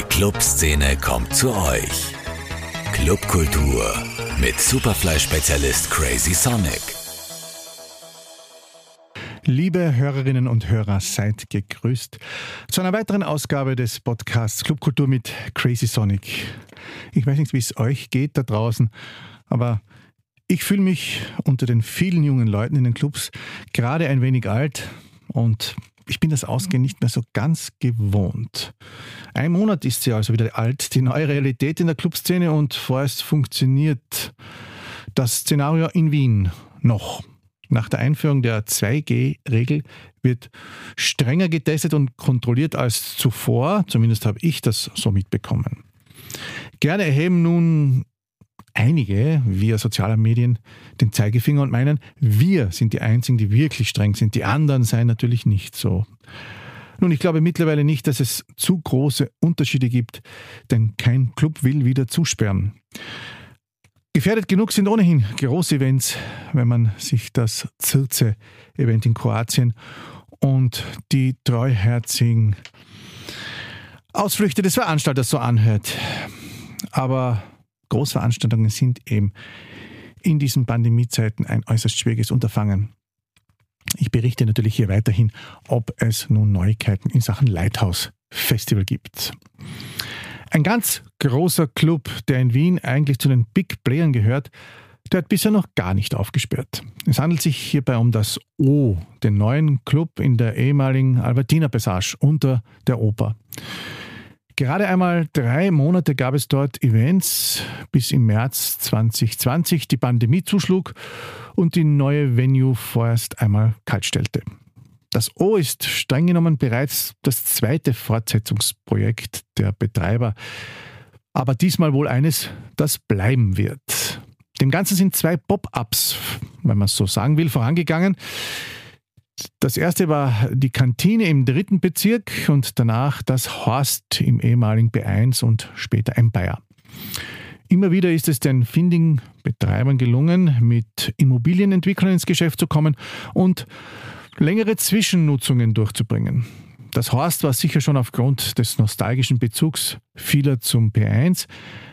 Die Clubszene kommt zu euch. Clubkultur mit Superfly-Spezialist Crazy Sonic. Liebe Hörerinnen und Hörer, seid gegrüßt zu einer weiteren Ausgabe des Podcasts Clubkultur mit Crazy Sonic. Ich weiß nicht, wie es euch geht da draußen, aber ich fühle mich unter den vielen jungen Leuten in den Clubs gerade ein wenig alt und ich bin das Ausgehen nicht mehr so ganz gewohnt. Ein Monat ist sie also wieder alt, die neue Realität in der Clubszene und vorerst funktioniert das Szenario in Wien noch. Nach der Einführung der 2G-Regel wird strenger getestet und kontrolliert als zuvor, zumindest habe ich das so mitbekommen. Gerne erheben nun einige via sozialer Medien den Zeigefinger und meinen, wir sind die Einzigen, die wirklich streng sind. Die anderen seien natürlich nicht so. Nun, ich glaube mittlerweile nicht, dass es zu große Unterschiede gibt, denn kein Club will wieder zusperren. Gefährdet genug sind ohnehin große Events, wenn man sich das Zirze-Event in Kroatien und die treuherzigen Ausflüchte des Veranstalters so anhört. Aber Großveranstaltungen sind eben in diesen Pandemiezeiten ein äußerst schwieriges Unterfangen. Ich berichte natürlich hier weiterhin, ob es nun Neuigkeiten in Sachen Lighthouse Festival gibt. Ein ganz großer Club, der in Wien eigentlich zu den Big Playern gehört, der hat bisher noch gar nicht aufgesperrt. Es handelt sich hierbei um das O, den neuen Club in der ehemaligen Albertina Passage unter der Oper. Gerade einmal drei Monate gab es dort Events, bis im März 2020 die Pandemie zuschlug und die neue Venue vorerst einmal kaltstellte. Das O ist streng genommen bereits das zweite Fortsetzungsprojekt der Betreiber, aber diesmal wohl eines, das bleiben wird. Dem Ganzen sind zwei Pop-ups, wenn man es so sagen will, vorangegangen. Das erste war die Kantine im dritten Bezirk und danach das Horst im ehemaligen B1 und später ein Bayer. Immer wieder ist es den Finding-Betreibern gelungen, mit Immobilienentwicklern ins Geschäft zu kommen und längere Zwischennutzungen durchzubringen. Das Horst war sicher schon aufgrund des nostalgischen Bezugs vieler zum P1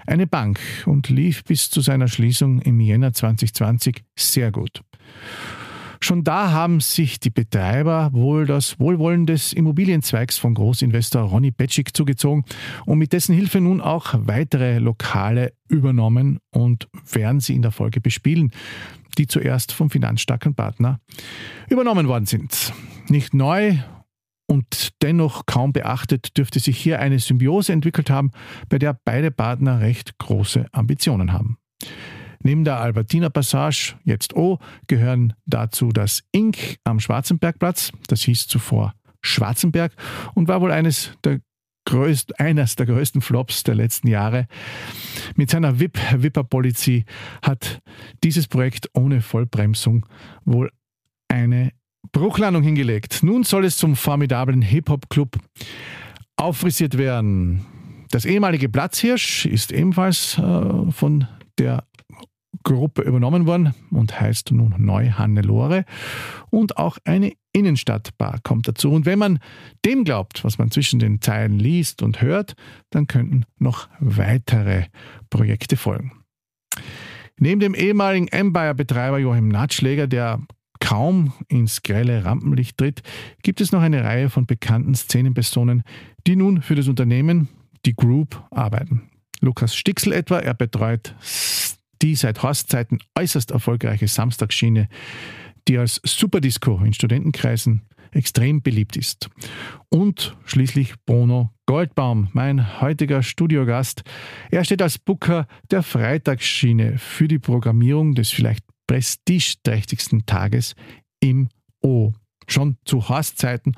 eine Bank und lief bis zu seiner Schließung im Jänner 2020 sehr gut. Schon da haben sich die Betreiber wohl das Wohlwollen des Immobilienzweigs von Großinvestor Ronny Petschik zugezogen und mit dessen Hilfe nun auch weitere Lokale übernommen und werden sie in der Folge bespielen, die zuerst vom finanzstarken Partner übernommen worden sind. Nicht neu und dennoch kaum beachtet dürfte sich hier eine Symbiose entwickelt haben, bei der beide Partner recht große Ambitionen haben. Neben der Albertina Passage, jetzt O, gehören dazu das Ink am Schwarzenbergplatz, das hieß zuvor Schwarzenberg und war wohl eines der größt, eines der größten Flops der letzten Jahre. Mit seiner VIP-Wipper-Policy hat dieses Projekt ohne Vollbremsung wohl eine Bruchlandung hingelegt. Nun soll es zum formidablen Hip-Hop-Club auffrisiert werden. Das ehemalige Platzhirsch ist ebenfalls äh, von der Gruppe übernommen worden und heißt nun neu Hannelore. Und auch eine Innenstadtbar kommt dazu. Und wenn man dem glaubt, was man zwischen den Zeilen liest und hört, dann könnten noch weitere Projekte folgen. Neben dem ehemaligen Empire-Betreiber Joachim Natschläger, der kaum ins grelle Rampenlicht tritt, gibt es noch eine Reihe von bekannten Szenenpersonen, die nun für das Unternehmen, die Group, arbeiten. Lukas Stixel etwa, er betreut die seit Horstzeiten äußerst erfolgreiche Samstagsschiene, die als Superdisco in Studentenkreisen extrem beliebt ist. Und schließlich Bruno Goldbaum, mein heutiger Studiogast. Er steht als Booker der Freitagsschiene für die Programmierung des vielleicht prestigeträchtigsten Tages im O. Schon zu Horstzeiten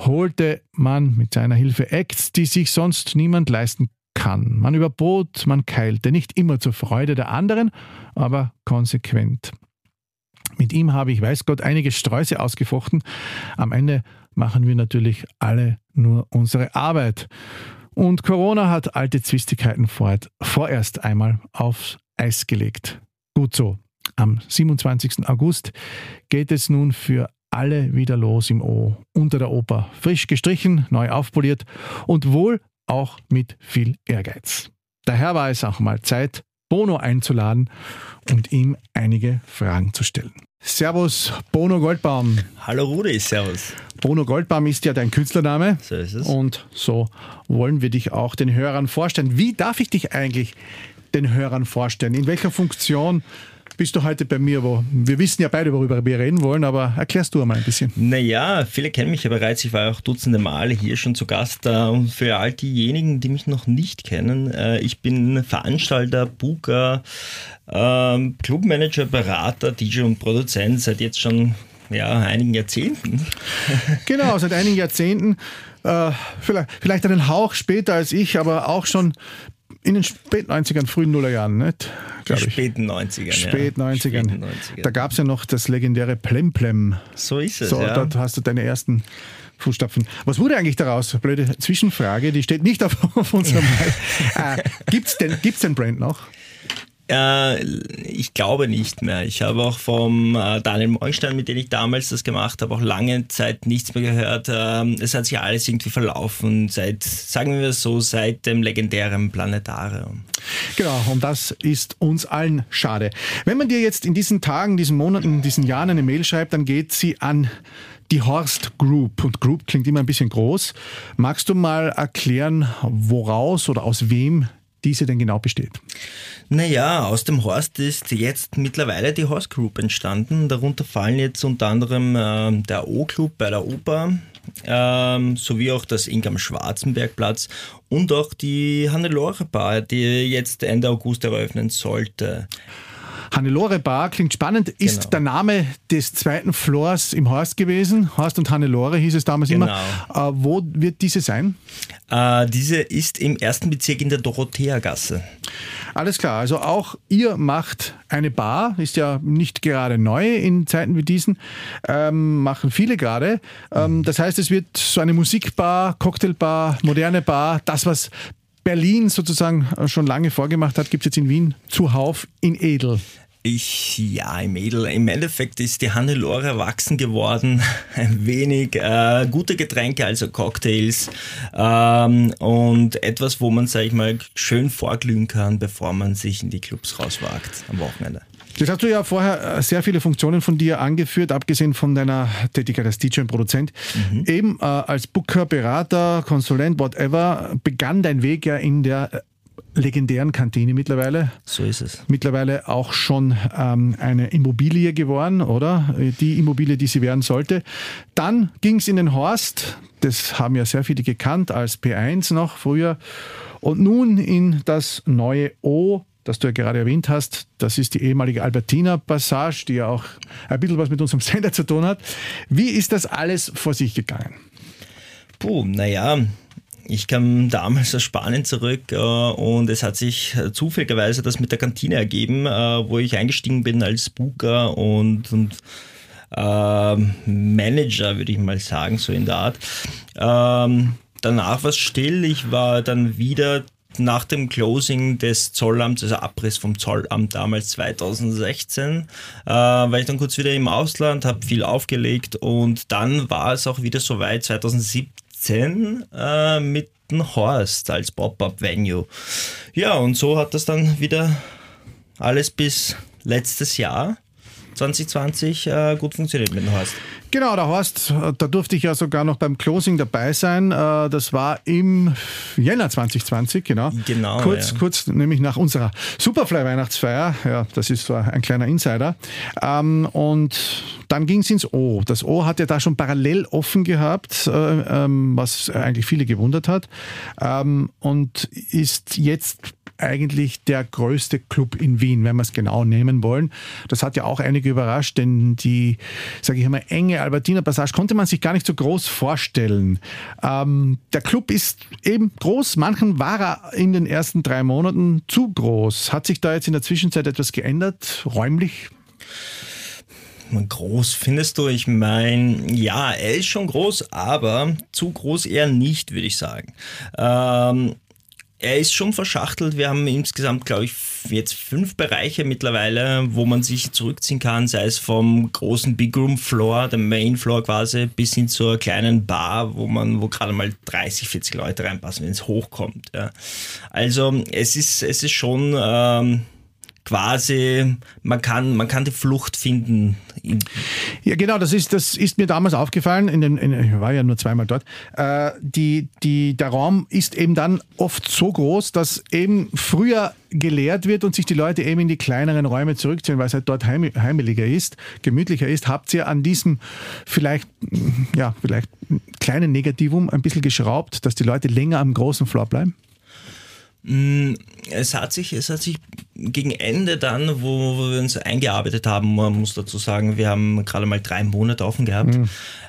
holte man mit seiner Hilfe Acts, die sich sonst niemand leisten kann. Man überbot, man keilte, nicht immer zur Freude der anderen, aber konsequent. Mit ihm habe ich, weiß Gott, einige Sträuße ausgefochten. Am Ende machen wir natürlich alle nur unsere Arbeit. Und Corona hat alte Zwistigkeiten vorerst einmal aufs Eis gelegt. Gut so. Am 27. August geht es nun für alle wieder los im O. Unter der Oper. Frisch gestrichen, neu aufpoliert und wohl auch mit viel Ehrgeiz. Daher war es auch mal Zeit, Bono einzuladen und ihm einige Fragen zu stellen. Servus, Bono Goldbaum. Hallo Rudi, servus. Bono Goldbaum ist ja dein Künstlername. So ist es. Und so wollen wir dich auch den Hörern vorstellen. Wie darf ich dich eigentlich den Hörern vorstellen? In welcher Funktion bist du heute bei mir, wo wir wissen ja beide, worüber wir reden wollen, aber erklärst du einmal ein bisschen. Naja, viele kennen mich ja bereits. Ich war auch dutzende Male hier schon zu Gast. Und für all diejenigen, die mich noch nicht kennen, äh, ich bin Veranstalter, Booker, ähm, Clubmanager, Berater, DJ und Produzent seit jetzt schon ja, einigen Jahrzehnten. Genau, seit einigen Jahrzehnten. Äh, vielleicht, vielleicht einen Hauch später als ich, aber auch schon in den späten 90ern, frühen Nullerjahren, nicht? Glaube ich. Späten 90ern. Spät 90ern. Späten 90ern. Da gab es ja noch das legendäre Plemplem. So ist es. So, ja. dort hast du deine ersten Fußstapfen. Was wurde eigentlich daraus? Blöde Zwischenfrage, die steht nicht auf, auf unserem. äh, Gibt es denn, gibt's den Brand noch? Äh, ich glaube nicht mehr. Ich habe auch vom äh, Daniel Morgenstein, mit dem ich damals das gemacht habe, auch lange Zeit nichts mehr gehört. Ähm, es hat sich alles irgendwie verlaufen, seit, sagen wir so, seit dem legendären Planetarium. Genau, und das ist uns allen schade. Wenn man dir jetzt in diesen Tagen, diesen Monaten, diesen Jahren eine Mail schreibt, dann geht sie an die Horst Group. Und Group klingt immer ein bisschen groß. Magst du mal erklären, woraus oder aus wem diese denn genau besteht? Naja, aus dem Horst ist jetzt mittlerweile die Horst Group entstanden. Darunter fallen jetzt unter anderem äh, der O-Club bei der Oper, ähm, sowie auch das Ingram Schwarzenbergplatz und auch die Hannelore Bar, die jetzt Ende August eröffnen sollte. Hannelore Bar klingt spannend, ist genau. der Name des zweiten Floors im Horst gewesen. Horst und Hannelore hieß es damals genau. immer. Äh, wo wird diese sein? Äh, diese ist im ersten Bezirk in der Dorotheagasse. Alles klar, also auch ihr macht eine Bar, ist ja nicht gerade neu in Zeiten wie diesen, ähm, machen viele gerade. Ähm, das heißt, es wird so eine Musikbar, Cocktailbar, moderne Bar, das, was Berlin sozusagen schon lange vorgemacht hat, gibt es jetzt in Wien zuhauf in Edel. Ich, ja, im Edel. Im Endeffekt ist die Hannelore erwachsen geworden. Ein wenig äh, gute Getränke, also Cocktails. Ähm, und etwas, wo man, sag ich mal, schön vorglühen kann, bevor man sich in die Clubs rauswagt am Wochenende. Jetzt hast du ja vorher äh, sehr viele Funktionen von dir angeführt, abgesehen von deiner Tätigkeit als DJ und Produzent. Mhm. Eben äh, als Booker, Berater, Konsulent, whatever, begann dein Weg ja in der äh, legendären Kantine mittlerweile. So ist es. Mittlerweile auch schon ähm, eine Immobilie geworden, oder? Die Immobilie, die sie werden sollte. Dann ging es in den Horst. Das haben ja sehr viele gekannt als P1 noch früher. Und nun in das neue O das du ja gerade erwähnt hast. Das ist die ehemalige Albertina Passage, die ja auch ein bisschen was mit unserem Sender zu tun hat. Wie ist das alles vor sich gegangen? Puh, naja, ich kam damals aus Spanien zurück äh, und es hat sich zufälligerweise das mit der Kantine ergeben, äh, wo ich eingestiegen bin als Booker und, und äh, Manager, würde ich mal sagen, so in der Art. Ähm, danach war es still. Ich war dann wieder nach dem Closing des Zollamts, also Abriss vom Zollamt damals 2016, äh, war ich dann kurz wieder im Ausland, habe viel aufgelegt und dann war es auch wieder soweit 2017 äh, mit dem Horst als Pop-Up-Venue. Ja, und so hat das dann wieder alles bis letztes Jahr 2020 äh, gut funktioniert mit dem Horst. Genau, der Horst, da durfte ich ja sogar noch beim Closing dabei sein. Äh, das war im Jänner 2020, genau. Genau. Kurz, ja. kurz nämlich nach unserer Superfly-Weihnachtsfeier. Ja, das ist so ein kleiner Insider. Ähm, und dann ging es ins O. Das O hat ja da schon parallel offen gehabt, äh, ähm, was eigentlich viele gewundert hat. Ähm, und ist jetzt eigentlich der größte Club in Wien, wenn wir es genau nehmen wollen. Das hat ja auch einige überrascht, denn die, sage ich einmal, enge Albertiner Passage konnte man sich gar nicht so groß vorstellen. Ähm, der Club ist eben groß, manchen war er in den ersten drei Monaten zu groß. Hat sich da jetzt in der Zwischenzeit etwas geändert, räumlich? Groß findest du? Ich meine, ja, er ist schon groß, aber zu groß eher nicht, würde ich sagen. Ähm, er ist schon verschachtelt. Wir haben insgesamt, glaube ich, jetzt fünf Bereiche mittlerweile, wo man sich zurückziehen kann, sei es vom großen Big Room Floor, dem Main Floor quasi, bis hin zur kleinen Bar, wo man, wo gerade mal 30, 40 Leute reinpassen, wenn es hochkommt. Ja. Also es ist, es ist schon ähm, quasi, man kann, man kann die Flucht finden. Ja, genau, das ist, das ist mir damals aufgefallen, in den, in, ich war ja nur zweimal dort. Äh, die, die, der Raum ist eben dann oft so groß, dass eben früher geleert wird und sich die Leute eben in die kleineren Räume zurückziehen, weil es halt dort heim, heimeliger ist, gemütlicher ist. Habt ihr an diesem vielleicht, ja, vielleicht kleinen Negativum ein bisschen geschraubt, dass die Leute länger am großen Floor bleiben? Mm, es hat sich, es hat sich gegen Ende dann, wo, wir uns eingearbeitet haben, man muss dazu sagen, wir haben gerade mal drei Monate offen gehabt, mhm.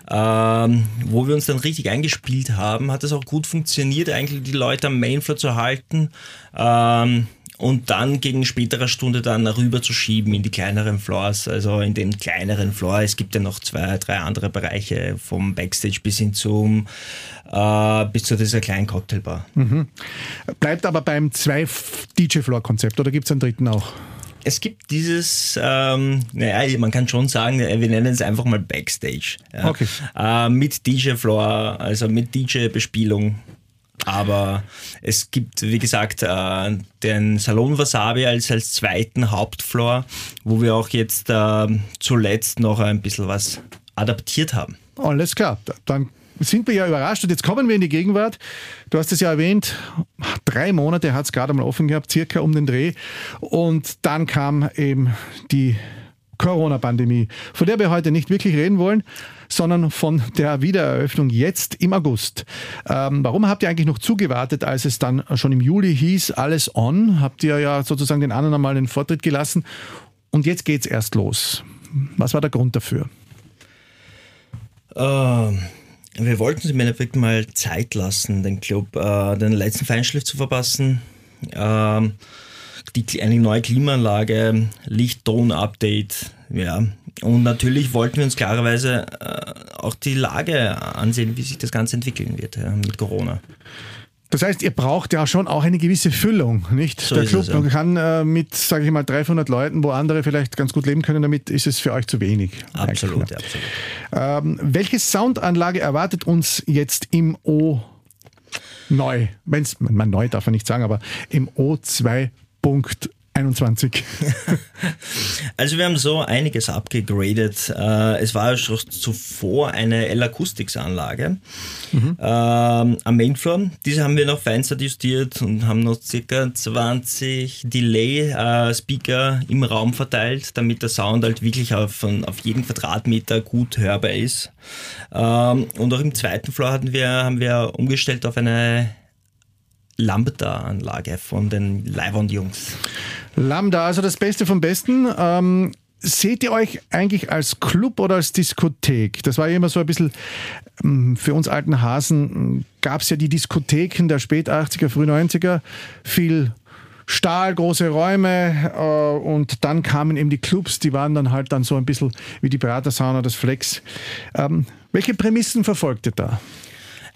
ähm, wo wir uns dann richtig eingespielt haben, hat es auch gut funktioniert, eigentlich die Leute am Mainfloor zu halten. Ähm, und dann gegen späterer Stunde dann rüber zu schieben in die kleineren Floors, also in den kleineren Floor. Es gibt ja noch zwei, drei andere Bereiche vom Backstage bis hin zum äh, bis zu dieser kleinen Cocktailbar. Mhm. Bleibt aber beim zwei DJ Floor Konzept oder gibt es einen dritten auch? es gibt dieses, ähm, naja, man kann schon sagen, wir nennen es einfach mal Backstage. Ja. Okay. Äh, mit DJ-Floor, also mit DJ-Bespielung. Aber es gibt, wie gesagt, äh, den Salon Wasabi als, als zweiten Hauptfloor, wo wir auch jetzt äh, zuletzt noch ein bisschen was adaptiert haben. Alles klar, dann sind wir ja überrascht und jetzt kommen wir in die Gegenwart. Du hast es ja erwähnt, drei Monate hat es gerade mal offen gehabt, circa um den Dreh. Und dann kam eben die Corona-Pandemie, von der wir heute nicht wirklich reden wollen, sondern von der Wiedereröffnung jetzt im August. Ähm, warum habt ihr eigentlich noch zugewartet, als es dann schon im Juli hieß, alles on? Habt ihr ja sozusagen den anderen einmal den Vortritt gelassen und jetzt geht es erst los. Was war der Grund dafür? Ähm, wir wollten sie mir wirklich mal Zeit lassen, den Club, äh, den letzten Feinschliff zu verpassen. Ähm, die, eine neue Klimaanlage, Licht-Ton-Update, ja. Und natürlich wollten wir uns klarerweise äh, auch die Lage ansehen, wie sich das Ganze entwickeln wird ja, mit Corona. Das heißt, ihr braucht ja schon auch eine gewisse Füllung, nicht? So Der Club es, ja. kann äh, mit, sage ich mal, 300 Leuten, wo andere vielleicht ganz gut leben können, damit ist es für euch zu wenig. Absolut, absolut. Ähm, welche Soundanlage erwartet uns jetzt im O neu? Wenn's, man neu darf man nicht sagen, aber im O2 Punkt 21. also wir haben so einiges abgegradet. Äh, es war schon zuvor eine L-Acoustics-Anlage mhm. ähm, am Mainfloor. Diese haben wir noch feinst adjustiert und haben noch circa 20 Delay-Speaker im Raum verteilt, damit der Sound halt wirklich auf, auf jeden Quadratmeter gut hörbar ist. Ähm, und auch im zweiten Floor hatten wir, haben wir umgestellt auf eine Lambda-Anlage von den Leihwand-Jungs. Lambda, also das Beste vom Besten. Ähm, seht ihr euch eigentlich als Club oder als Diskothek? Das war ja immer so ein bisschen, ähm, für uns alten Hasen gab es ja die Diskotheken der Spät 80er, Früh 90er, viel Stahl, große Räume äh, und dann kamen eben die Clubs, die waren dann halt dann so ein bisschen wie die Pratersauna, das Flex. Ähm, welche Prämissen verfolgt ihr da?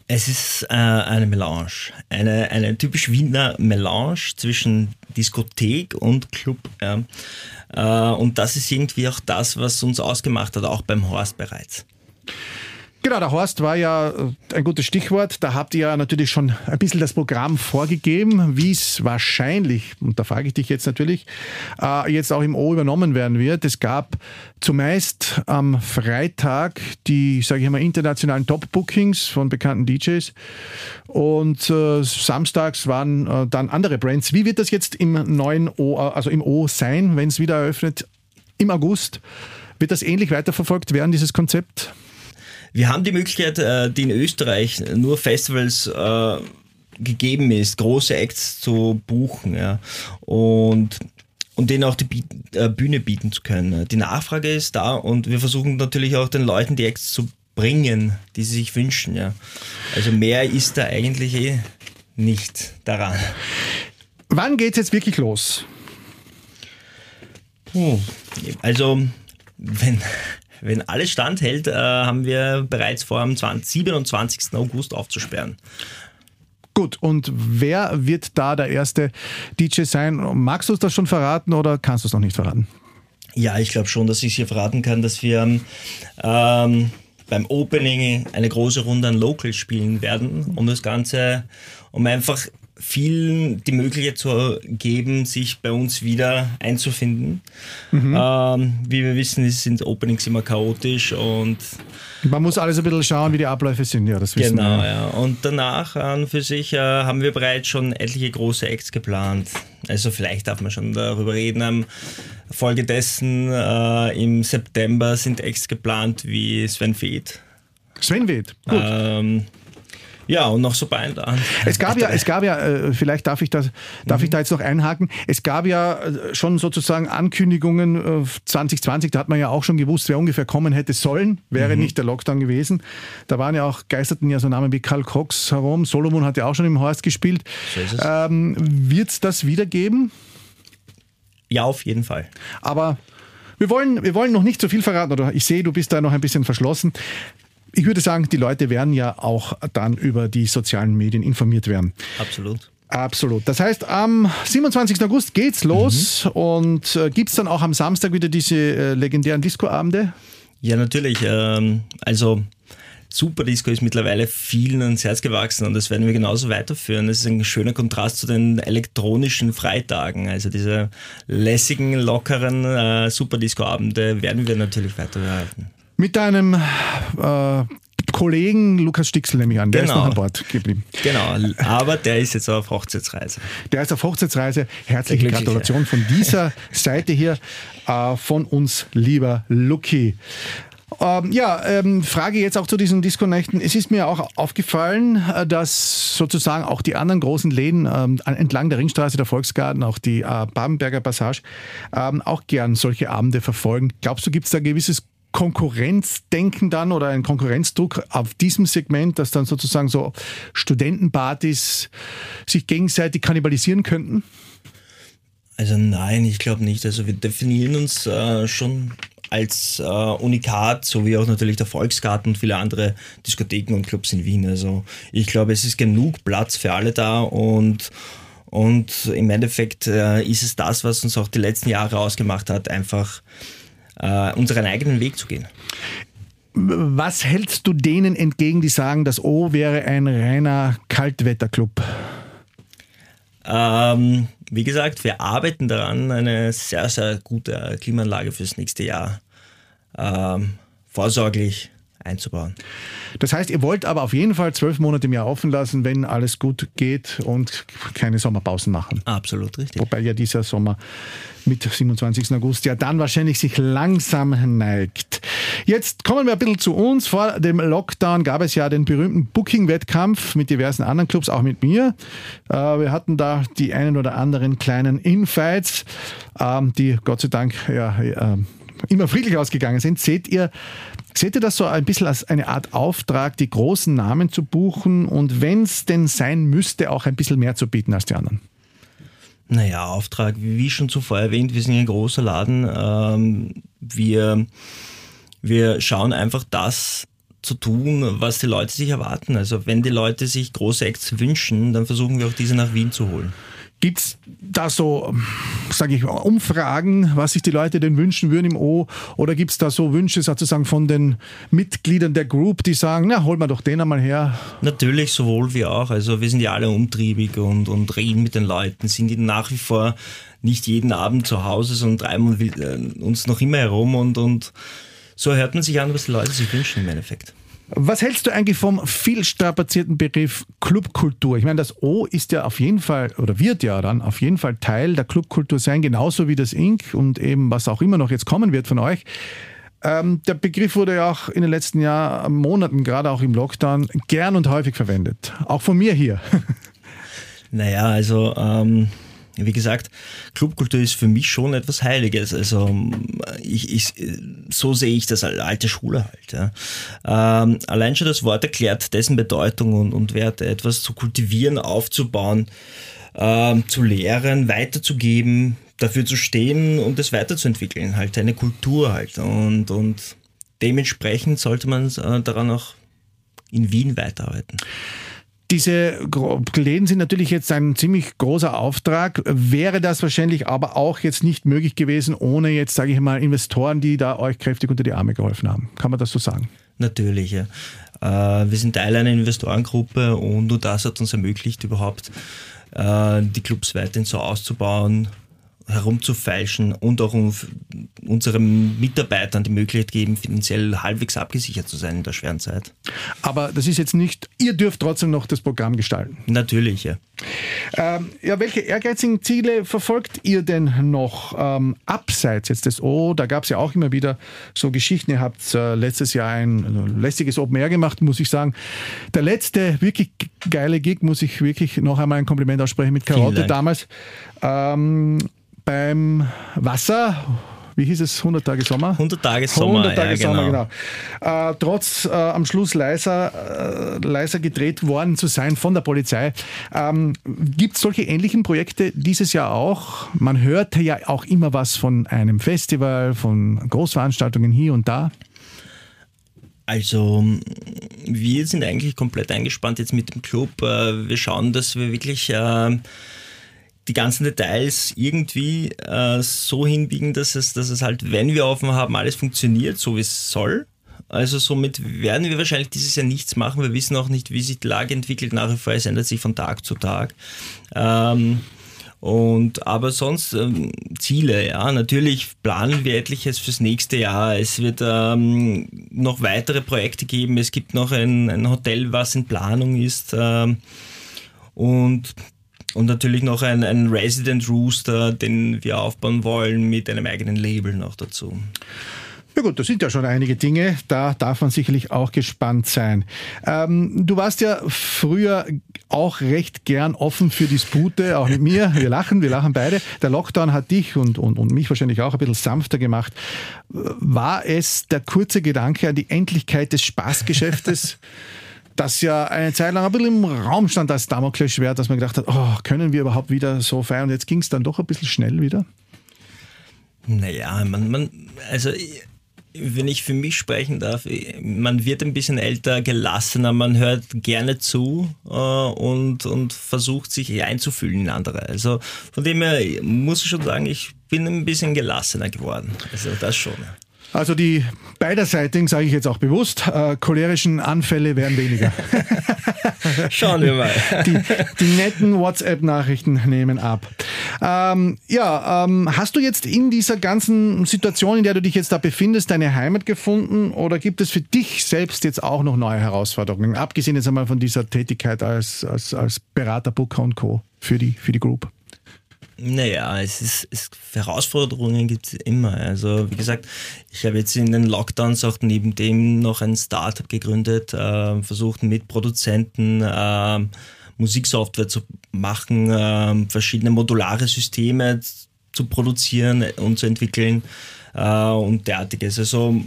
Es ist äh, eine Melange, eine, eine typisch Wiener Melange zwischen Diskothek und Club. Ja. Äh, und das ist irgendwie auch das, was uns ausgemacht hat, auch beim Horst bereits. Genau, der Horst war ja äh, ein gutes Stichwort. Da habt ihr ja natürlich schon ein bisschen das Programm vorgegeben, wie es wahrscheinlich, und da frage ich dich jetzt natürlich, äh, jetzt auch im O übernommen werden wird. Es gab zumeist am Freitag die, sage ich mal, internationalen Top-Bookings von bekannten DJs und äh, samstags waren dann andere Brands. Wie wird das jetzt im neuen O, also im O sein, wenn es wieder eröffnet im August? Wird das ähnlich weiterverfolgt werden, dieses Konzept? Wir haben die Möglichkeit, äh, die in Österreich nur Festivals äh, gegeben ist, große Acts zu buchen. Ja. Und und denen auch die äh, Bühne bieten zu können. Die Nachfrage ist da und wir versuchen natürlich auch den Leuten die Acts zu bringen, die sie sich wünschen. Ja. Also mehr ist da eigentlich eh nicht daran. Wann geht es jetzt wirklich los? Also, wenn, wenn alles standhält, äh, haben wir bereits vor, am 27. August aufzusperren. Gut, und wer wird da der erste DJ sein? Magst du es das schon verraten oder kannst du es noch nicht verraten? Ja, ich glaube schon, dass ich hier verraten kann, dass wir ähm, beim Opening eine große Runde an Locals spielen werden, um das Ganze, um einfach vielen die Möglichkeit zu geben, sich bei uns wieder einzufinden. Mhm. Ähm, wie wir wissen, sind Openings immer chaotisch und man muss alles ein bisschen schauen, wie die Abläufe sind, ja, das wissen genau, wir. ja. Und danach an für sich äh, haben wir bereits schon etliche große Acts geplant. Also vielleicht darf man schon darüber reden. Folge dessen äh, im September sind Acts geplant wie Sven Feth. Sven Feth, gut. Ähm, ja, und noch so bei Es gab ja, es gab ja, äh, vielleicht darf ich das, darf mhm. ich da jetzt noch einhaken. Es gab ja äh, schon sozusagen Ankündigungen 2020, äh, da hat man ja auch schon gewusst, wer ungefähr kommen hätte sollen, wäre mhm. nicht der Lockdown gewesen. Da waren ja auch, geisterten ja so Namen wie Karl Cox herum. Solomon hat ja auch schon im Horst gespielt. So ähm, Wird es das wiedergeben? Ja, auf jeden Fall. Aber wir wollen, wir wollen noch nicht so viel verraten, oder ich sehe, du bist da noch ein bisschen verschlossen. Ich würde sagen, die Leute werden ja auch dann über die sozialen Medien informiert werden. Absolut. Absolut. Das heißt, am 27. August geht's los mhm. und äh, gibt es dann auch am Samstag wieder diese äh, legendären Disco-Abende? Ja, natürlich. Ähm, also Super Disco ist mittlerweile vielen ans Herz gewachsen und das werden wir genauso weiterführen. Das ist ein schöner Kontrast zu den elektronischen Freitagen. Also diese lässigen, lockeren äh, Super Disco-Abende werden wir natürlich weiterhalten. Mit deinem äh, Kollegen Lukas Stixel nehme ich an, der genau. ist noch an Bord geblieben. Genau, aber der ist jetzt auf Hochzeitsreise. Der ist auf Hochzeitsreise. Herzliche Gratulation von dieser Seite hier äh, von uns, lieber Lucky. Ähm, ja, ähm, Frage jetzt auch zu diesen Disco-Nächten. Es ist mir auch aufgefallen, äh, dass sozusagen auch die anderen großen Läden ähm, entlang der Ringstraße, der Volksgarten, auch die äh, Babenberger Passage, ähm, auch gern solche Abende verfolgen. Glaubst du, gibt es da ein gewisses Konkurrenzdenken dann oder ein Konkurrenzdruck auf diesem Segment, dass dann sozusagen so Studentenpartys sich gegenseitig kannibalisieren könnten? Also nein, ich glaube nicht. Also wir definieren uns äh, schon als äh, Unikat, so wie auch natürlich der Volksgarten und viele andere Diskotheken und Clubs in Wien. Also ich glaube, es ist genug Platz für alle da und und im Endeffekt äh, ist es das, was uns auch die letzten Jahre ausgemacht hat, einfach äh, unseren eigenen Weg zu gehen. Was hältst du denen entgegen, die sagen, das O wäre ein reiner Kaltwetterclub? Ähm, wie gesagt, wir arbeiten daran, eine sehr, sehr gute Klimaanlage fürs nächste Jahr ähm, vorsorglich einzubauen. Das heißt, ihr wollt aber auf jeden Fall zwölf Monate im Jahr offen lassen, wenn alles gut geht und keine Sommerpausen machen. Absolut richtig. Wobei ja dieser Sommer mit 27. August ja dann wahrscheinlich sich langsam neigt. Jetzt kommen wir ein bisschen zu uns. Vor dem Lockdown gab es ja den berühmten Booking-Wettkampf mit diversen anderen Clubs, auch mit mir. Äh, wir hatten da die einen oder anderen kleinen Infights, ähm, die Gott sei Dank ja, äh, immer friedlich ausgegangen sind. Seht ihr Seht ihr das so ein bisschen als eine Art Auftrag, die großen Namen zu buchen und wenn es denn sein müsste, auch ein bisschen mehr zu bieten als die anderen? Naja, Auftrag, wie schon zuvor erwähnt, wir sind ein großer Laden. Ähm, wir, wir schauen einfach das zu tun, was die Leute sich erwarten. Also wenn die Leute sich große Acts wünschen, dann versuchen wir auch diese nach Wien zu holen. Gibt es da so, sage ich, Umfragen, was sich die Leute denn wünschen würden im O? Oder gibt es da so Wünsche sozusagen von den Mitgliedern der Group, die sagen, na, hol mal doch den einmal her? Natürlich, sowohl wie auch. Also wir sind ja alle umtriebig und, und reden mit den Leuten, sind nach wie vor nicht jeden Abend zu Hause, sondern treiben äh, uns noch immer herum und, und so hört man sich an, was die Leute sich wünschen im Endeffekt. Was hältst du eigentlich vom viel strapazierten Begriff Clubkultur? Ich meine, das O ist ja auf jeden Fall oder wird ja dann auf jeden Fall Teil der Clubkultur sein, genauso wie das Inc. und eben was auch immer noch jetzt kommen wird von euch. Ähm, der Begriff wurde ja auch in den letzten Jahren, Monaten, gerade auch im Lockdown, gern und häufig verwendet. Auch von mir hier. Naja, also ähm, wie gesagt, Clubkultur ist für mich schon etwas Heiliges. Also ich, ich, so sehe ich das als alte Schule halt. Ja. Ähm, allein schon das Wort erklärt dessen Bedeutung und, und Wert, etwas zu kultivieren, aufzubauen, ähm, zu lehren, weiterzugeben, dafür zu stehen und es weiterzuentwickeln. Halt eine Kultur halt. Und, und dementsprechend sollte man äh, daran auch in Wien weiterarbeiten. Diese Läden sind natürlich jetzt ein ziemlich großer Auftrag. Wäre das wahrscheinlich aber auch jetzt nicht möglich gewesen, ohne jetzt, sage ich mal, Investoren, die da euch kräftig unter die Arme geholfen haben. Kann man das so sagen? Natürlich, ja. Äh, wir sind Teil einer Investorengruppe und nur das hat uns ermöglicht, überhaupt äh, die Clubs weiterhin so auszubauen, herumzufeilschen und auch um unseren Mitarbeitern die Möglichkeit geben, finanziell halbwegs abgesichert zu sein in der schweren Zeit. Aber das ist jetzt nicht, ihr dürft trotzdem noch das Programm gestalten. Natürlich, ja. Ähm, ja, welche ehrgeizigen Ziele verfolgt ihr denn noch ähm, abseits jetzt des O? Da gab es ja auch immer wieder so Geschichten. Ihr habt äh, letztes Jahr ein äh, lästiges Open Air gemacht, muss ich sagen. Der letzte wirklich geile Gig, muss ich wirklich noch einmal ein Kompliment aussprechen mit Karotte damals. Ähm, beim Wasser wie hieß es, 100 Tage Sommer? 100 Tage Sommer, 100 Tage ja, Sommer, genau. genau. Äh, trotz äh, am Schluss leiser, äh, leiser gedreht worden zu sein von der Polizei. Ähm, Gibt es solche ähnlichen Projekte dieses Jahr auch? Man hörte ja auch immer was von einem Festival, von Großveranstaltungen hier und da. Also wir sind eigentlich komplett eingespannt jetzt mit dem Club. Äh, wir schauen, dass wir wirklich äh, die ganzen Details irgendwie äh, so hinbiegen, dass es, dass es halt, wenn wir offen haben, alles funktioniert, so wie es soll. Also somit werden wir wahrscheinlich dieses Jahr nichts machen. Wir wissen auch nicht, wie sich die Lage entwickelt. Nach wie vor, es ändert sich von Tag zu Tag. Ähm, und aber sonst ähm, Ziele, ja, natürlich planen wir etliches fürs nächste Jahr. Es wird ähm, noch weitere Projekte geben. Es gibt noch ein, ein Hotel, was in Planung ist. Ähm, und und natürlich noch ein, ein Resident Rooster, den wir aufbauen wollen, mit einem eigenen Label noch dazu. Ja gut, das sind ja schon einige Dinge, da darf man sicherlich auch gespannt sein. Ähm, du warst ja früher auch recht gern offen für Dispute, auch mit mir. Wir lachen, wir lachen beide. Der Lockdown hat dich und, und, und mich wahrscheinlich auch ein bisschen sanfter gemacht. War es der kurze Gedanke an die Endlichkeit des Spaßgeschäftes? das ja eine Zeit lang ein bisschen im Raum stand als Damoklesschwert, dass man gedacht hat, oh, können wir überhaupt wieder so feiern? Und jetzt ging es dann doch ein bisschen schnell wieder. Naja, man, man, also wenn ich für mich sprechen darf, man wird ein bisschen älter, gelassener, man hört gerne zu äh, und, und versucht sich einzufühlen in andere. Also von dem her muss ich schon sagen, ich bin ein bisschen gelassener geworden. Also das schon. Also die beiderseitigen, sage ich jetzt auch bewusst, äh, cholerischen Anfälle werden weniger. Schauen wir mal. Die, die netten WhatsApp-Nachrichten nehmen ab. Ähm, ja, ähm, hast du jetzt in dieser ganzen Situation, in der du dich jetzt da befindest, deine Heimat gefunden oder gibt es für dich selbst jetzt auch noch neue Herausforderungen? Abgesehen jetzt einmal von dieser Tätigkeit als, als, als Berater, Booker und Co. für die, für die Group. Naja, es ist, es, Herausforderungen gibt es immer. Also wie gesagt, ich habe jetzt in den Lockdowns auch neben dem noch ein Startup gegründet, äh, versucht mit Produzenten äh, Musiksoftware zu machen, äh, verschiedene modulare Systeme zu produzieren und zu entwickeln äh, und derartiges. Also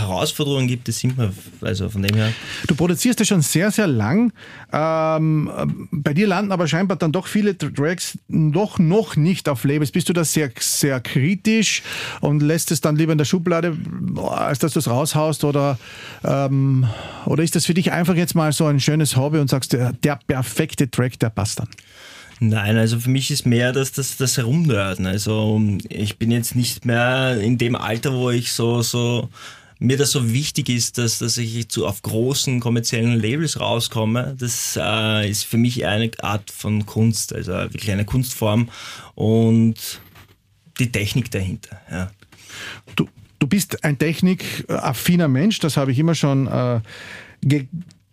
Herausforderungen gibt es immer, also von dem her. Du produzierst ja schon sehr, sehr lang. Ähm, bei dir landen aber scheinbar dann doch viele Tracks doch noch nicht auf Labels. Bist du da sehr, sehr kritisch und lässt es dann lieber in der Schublade, als dass du es raushaust? Oder, ähm, oder ist das für dich einfach jetzt mal so ein schönes Hobby und sagst, der, der perfekte Track, der passt dann? Nein, also für mich ist mehr das, das, das Herumnörden. Also ich bin jetzt nicht mehr in dem Alter, wo ich so, so mir das so wichtig ist, dass, dass ich zu, auf großen kommerziellen Labels rauskomme, das äh, ist für mich eine Art von Kunst, also wirklich eine Kunstform und die Technik dahinter. Ja. Du, du bist ein technikaffiner Mensch, das habe ich immer schon äh,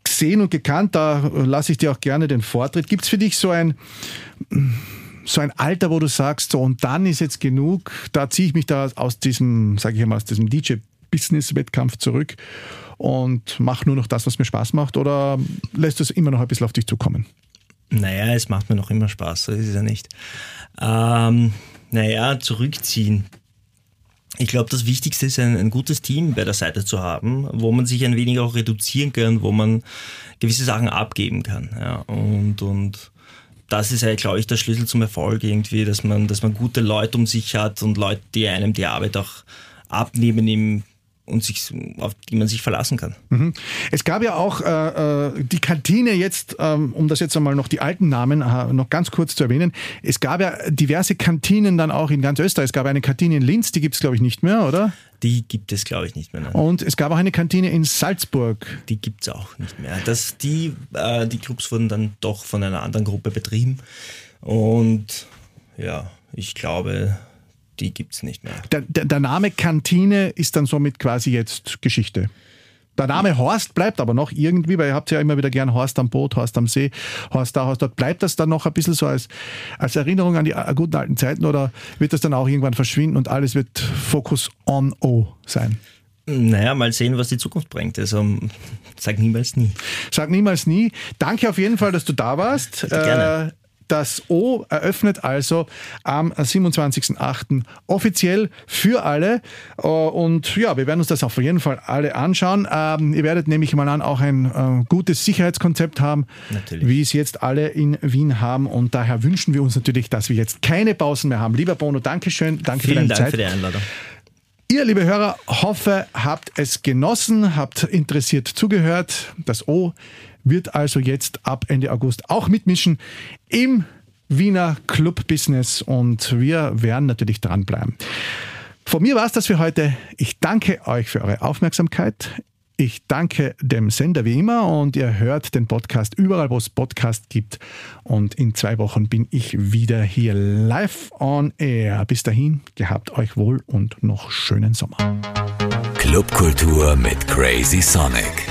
gesehen und gekannt, da lasse ich dir auch gerne den Vortritt. Gibt es für dich so ein so ein Alter, wo du sagst, so und dann ist jetzt genug, da ziehe ich mich da aus diesem, sage ich mal, aus diesem DJ Business-Wettkampf zurück und mach nur noch das, was mir Spaß macht? Oder lässt du es immer noch ein bisschen auf dich zukommen? Naja, es macht mir noch immer Spaß, so ist es ja nicht. Ähm, naja, zurückziehen. Ich glaube, das Wichtigste ist, ein, ein, gutes Team bei der Seite zu haben, wo man sich ein wenig auch reduzieren kann, wo man gewisse Sachen abgeben kann. Ja, und, und das ist ja, glaube ich, der Schlüssel zum Erfolg irgendwie, dass man, dass man gute Leute um sich hat und Leute, die einem die Arbeit auch abnehmen im und sich, auf die man sich verlassen kann. Mhm. Es gab ja auch äh, äh, die Kantine jetzt, ähm, um das jetzt einmal noch die alten Namen äh, noch ganz kurz zu erwähnen. Es gab ja diverse Kantinen dann auch in ganz Österreich. Es gab eine Kantine in Linz, die gibt es glaube ich nicht mehr, oder? Die gibt es glaube ich nicht mehr. Nein. Und es gab auch eine Kantine in Salzburg. Die gibt es auch nicht mehr. Das, die, äh, die Clubs wurden dann doch von einer anderen Gruppe betrieben. Und ja, ich glaube, die gibt es nicht mehr. Der, der, der, Name Kantine ist dann somit quasi jetzt Geschichte. Der Name Horst bleibt aber noch irgendwie, weil ihr habt ja immer wieder gern Horst am Boot, Horst am See, Horst da, Horst dort. Bleibt das dann noch ein bisschen so als, als Erinnerung an die äh, guten alten Zeiten oder wird das dann auch irgendwann verschwinden und alles wird Focus on O sein? Naja, mal sehen, was die Zukunft bringt. Also sag niemals nie. Sag niemals nie. Danke auf jeden Fall, dass du da warst. Gerne. Das O eröffnet also am 27.08. offiziell für alle. Äh, und ja, wir werden uns das auf jeden Fall alle anschauen. Ähm, ihr werdet nämlich mal an auch ein äh, gutes Sicherheitskonzept haben, natürlich. wie es jetzt alle in Wien haben. Und daher wünschen wir uns natürlich, dass wir jetzt keine Pausen mehr haben. Lieber Bono, Dankeschön. Danke Vielen für deine Dank Zeit. für die Einladung. Ihr, liebe Hörer, hoffe, habt es genossen, habt interessiert zugehört. Das O wird also jetzt ab Ende August auch mitmischen im Wiener Club-Business und wir werden natürlich dranbleiben. Von mir war es das für heute. Ich danke euch für eure Aufmerksamkeit. Ich danke dem Sender wie immer und ihr hört den Podcast überall, wo es Podcast gibt. Und in zwei Wochen bin ich wieder hier live on air. Bis dahin, gehabt euch wohl und noch schönen Sommer. Clubkultur mit Crazy Sonic.